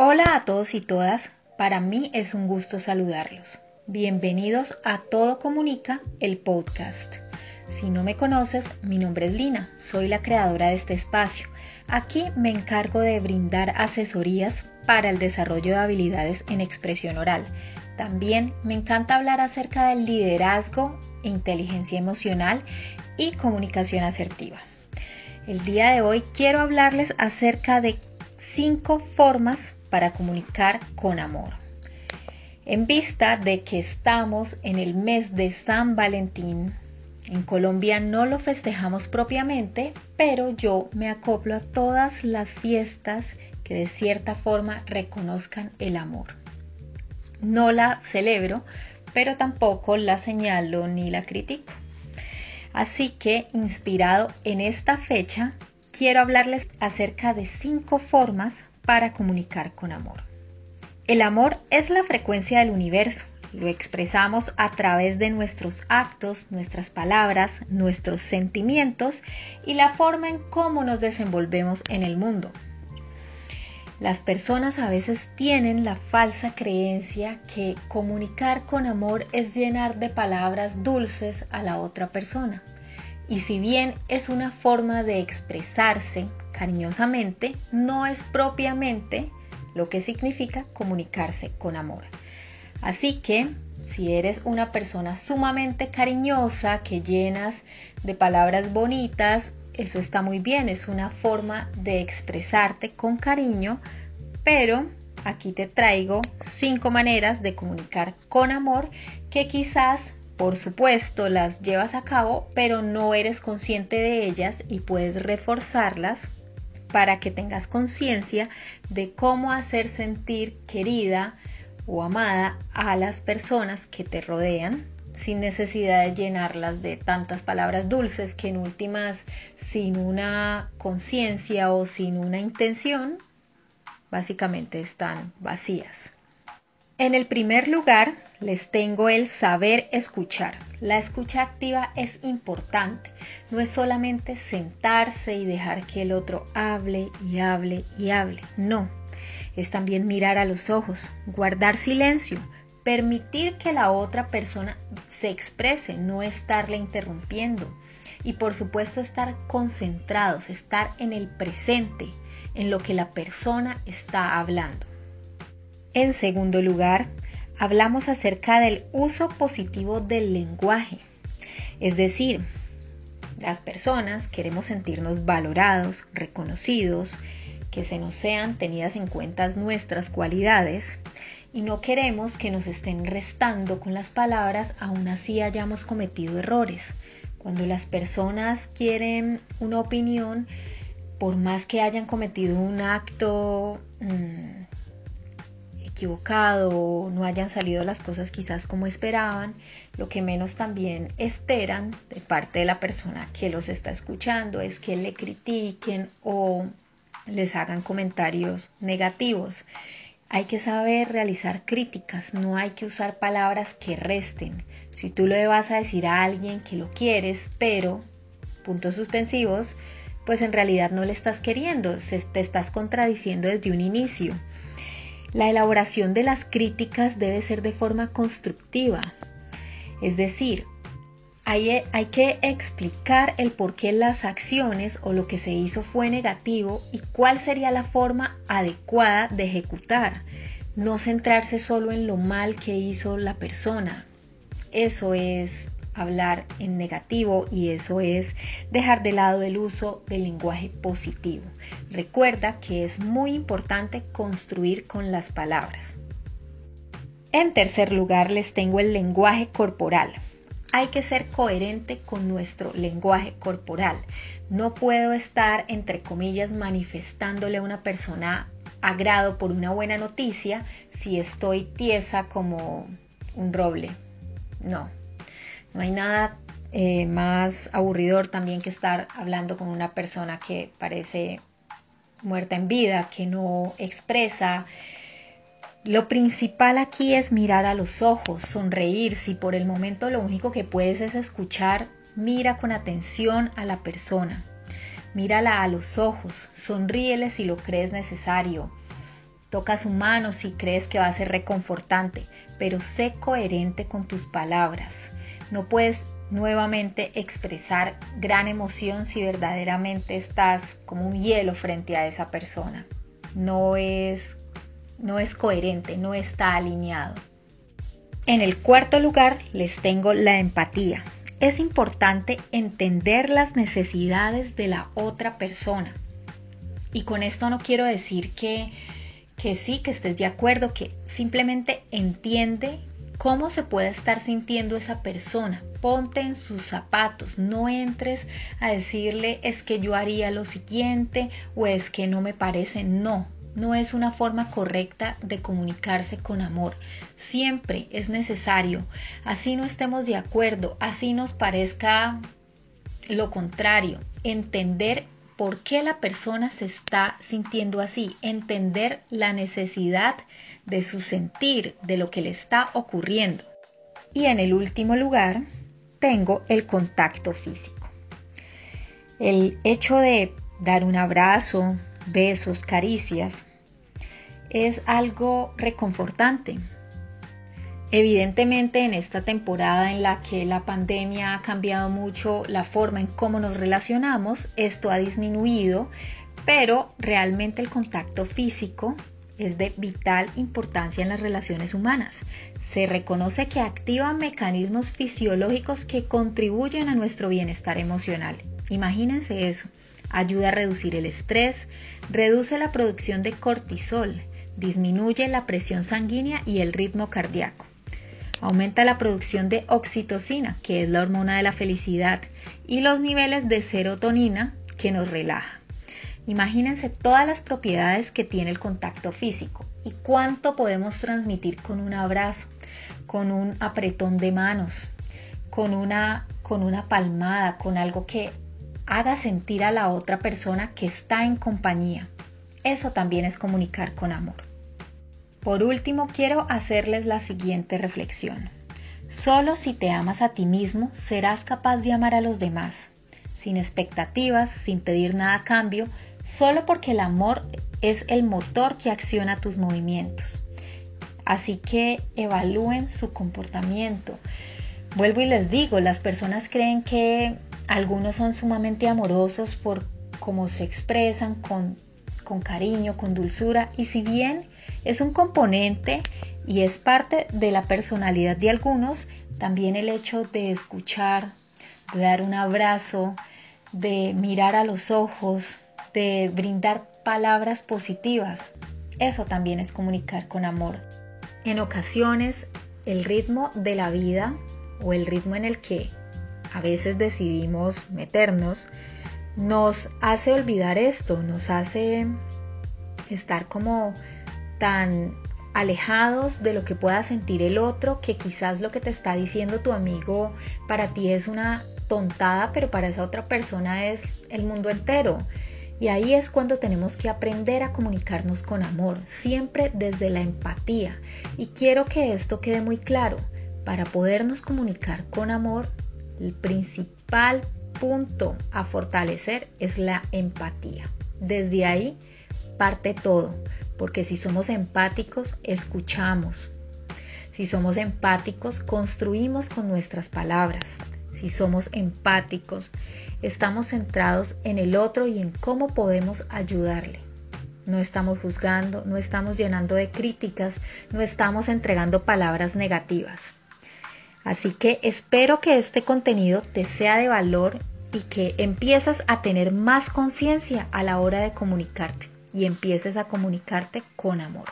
Hola a todos y todas, para mí es un gusto saludarlos. Bienvenidos a Todo Comunica, el podcast. Si no me conoces, mi nombre es Lina, soy la creadora de este espacio. Aquí me encargo de brindar asesorías para el desarrollo de habilidades en expresión oral. También me encanta hablar acerca del liderazgo, inteligencia emocional y comunicación asertiva. El día de hoy quiero hablarles acerca de cinco formas para comunicar con amor. En vista de que estamos en el mes de San Valentín, en Colombia no lo festejamos propiamente, pero yo me acoplo a todas las fiestas que de cierta forma reconozcan el amor. No la celebro, pero tampoco la señalo ni la critico. Así que, inspirado en esta fecha, quiero hablarles acerca de cinco formas para comunicar con amor. El amor es la frecuencia del universo. Lo expresamos a través de nuestros actos, nuestras palabras, nuestros sentimientos y la forma en cómo nos desenvolvemos en el mundo. Las personas a veces tienen la falsa creencia que comunicar con amor es llenar de palabras dulces a la otra persona. Y si bien es una forma de expresarse cariñosamente, no es propiamente lo que significa comunicarse con amor. Así que si eres una persona sumamente cariñosa, que llenas de palabras bonitas, eso está muy bien, es una forma de expresarte con cariño, pero aquí te traigo cinco maneras de comunicar con amor que quizás por supuesto, las llevas a cabo, pero no eres consciente de ellas y puedes reforzarlas para que tengas conciencia de cómo hacer sentir querida o amada a las personas que te rodean sin necesidad de llenarlas de tantas palabras dulces que en últimas sin una conciencia o sin una intención básicamente están vacías. En el primer lugar, les tengo el saber escuchar. La escucha activa es importante. No es solamente sentarse y dejar que el otro hable y hable y hable. No. Es también mirar a los ojos, guardar silencio, permitir que la otra persona se exprese, no estarle interrumpiendo. Y por supuesto estar concentrados, estar en el presente, en lo que la persona está hablando. En segundo lugar, hablamos acerca del uso positivo del lenguaje. Es decir, las personas queremos sentirnos valorados, reconocidos, que se nos sean tenidas en cuenta nuestras cualidades y no queremos que nos estén restando con las palabras aún así hayamos cometido errores. Cuando las personas quieren una opinión, por más que hayan cometido un acto mm, equivocado no hayan salido las cosas quizás como esperaban, lo que menos también esperan de parte de la persona que los está escuchando es que le critiquen o les hagan comentarios negativos. Hay que saber realizar críticas, no hay que usar palabras que resten. Si tú le vas a decir a alguien que lo quieres, pero, puntos suspensivos, pues en realidad no le estás queriendo, te estás contradiciendo desde un inicio. La elaboración de las críticas debe ser de forma constructiva, es decir, hay, que explicar el por qué las acciones o lo que se hizo fue negativo y cuál sería la forma adecuada de ejecutar. No centrarse solo en lo mal que hizo la persona. Eso es hablar en negativo y eso es dejar de lado el uso del lenguaje positivo. Recuerda que es muy importante construir con las palabras. En tercer lugar les tengo el lenguaje corporal. Hay que ser coherente con nuestro lenguaje corporal. No puedo estar, entre comillas, manifestándole a una persona agrado por una buena noticia si estoy tiesa como un roble. No, no hay nada eh, más aburridor también que estar hablando con una persona que parece muerta en vida, que no expresa. Lo principal aquí es mirar a los ojos, sonreír. Si por el momento lo único que puedes es escuchar, mira con atención a la persona. Mírala a los ojos, sonríele si lo crees necesario. toca su mano si crees que va a ser reconfortante, pero sé coherente con tus palabras. No puedes nuevamente expresar gran emoción si verdaderamente estás como un hielo frente a esa persona. No es, no es coherente, no está alineado. En el cuarto lugar les tengo la empatía. Es importante entender las necesidades de la otra persona. Y con esto no quiero decir que, que sí, que estés de acuerdo, que simplemente entiende cómo se puede estar sintiendo esa persona. Ponte en sus zapatos, no entres a decirle es que yo haría lo siguiente o es que no me parece, no. No es una forma correcta de comunicarse con amor. Siempre es necesario, así no estemos de acuerdo, así nos parezca lo contrario, entender por qué la persona se está sintiendo así, entender la necesidad de su sentir, de lo que le está ocurriendo. Y en el último lugar, tengo el contacto físico. El hecho de dar un abrazo, besos, caricias, es algo reconfortante. Evidentemente en esta temporada en la que la pandemia ha cambiado mucho la forma en cómo nos relacionamos, esto ha disminuido, pero realmente el contacto físico es de vital importancia en las relaciones humanas. Se reconoce que activa mecanismos fisiológicos que contribuyen a nuestro bienestar emocional. Imagínense eso. Ayuda a reducir el estrés, reduce la producción de cortisol, disminuye la presión sanguínea y el ritmo cardíaco. Aumenta la producción de oxitocina, que es la hormona de la felicidad, y los niveles de serotonina, que nos relaja. Imagínense todas las propiedades que tiene el contacto físico y cuánto podemos transmitir con un abrazo, con un apretón de manos, con una, con una palmada, con algo que haga sentir a la otra persona que está en compañía. Eso también es comunicar con amor. Por último, quiero hacerles la siguiente reflexión. Solo si te amas a ti mismo serás capaz de amar a los demás, sin expectativas, sin pedir nada a cambio, solo porque el amor es el motor que acciona tus movimientos. Así que evalúen su comportamiento. Vuelvo y les digo, las personas creen que algunos son sumamente amorosos por cómo se expresan, con, con cariño, con dulzura, y si bien es un componente y es parte de la personalidad de algunos, también el hecho de escuchar, de dar un abrazo, de mirar a los ojos, de brindar palabras positivas. Eso también es comunicar con amor. En ocasiones, el ritmo de la vida o el ritmo en el que a veces decidimos meternos nos hace olvidar esto, nos hace estar como tan alejados de lo que pueda sentir el otro, que quizás lo que te está diciendo tu amigo para ti es una tontada, pero para esa otra persona es el mundo entero. Y ahí es cuando tenemos que aprender a comunicarnos con amor, siempre desde la empatía. Y quiero que esto quede muy claro. Para podernos comunicar con amor, el principal punto a fortalecer es la empatía. Desde ahí parte todo, porque si somos empáticos, escuchamos. Si somos empáticos, construimos con nuestras palabras. Si somos empáticos, estamos centrados en el otro y en cómo podemos ayudarle. No estamos juzgando, no estamos llenando de críticas, no estamos entregando palabras negativas. Así que espero que este contenido te sea de valor y que empieces a tener más conciencia a la hora de comunicarte y empieces a comunicarte con amor.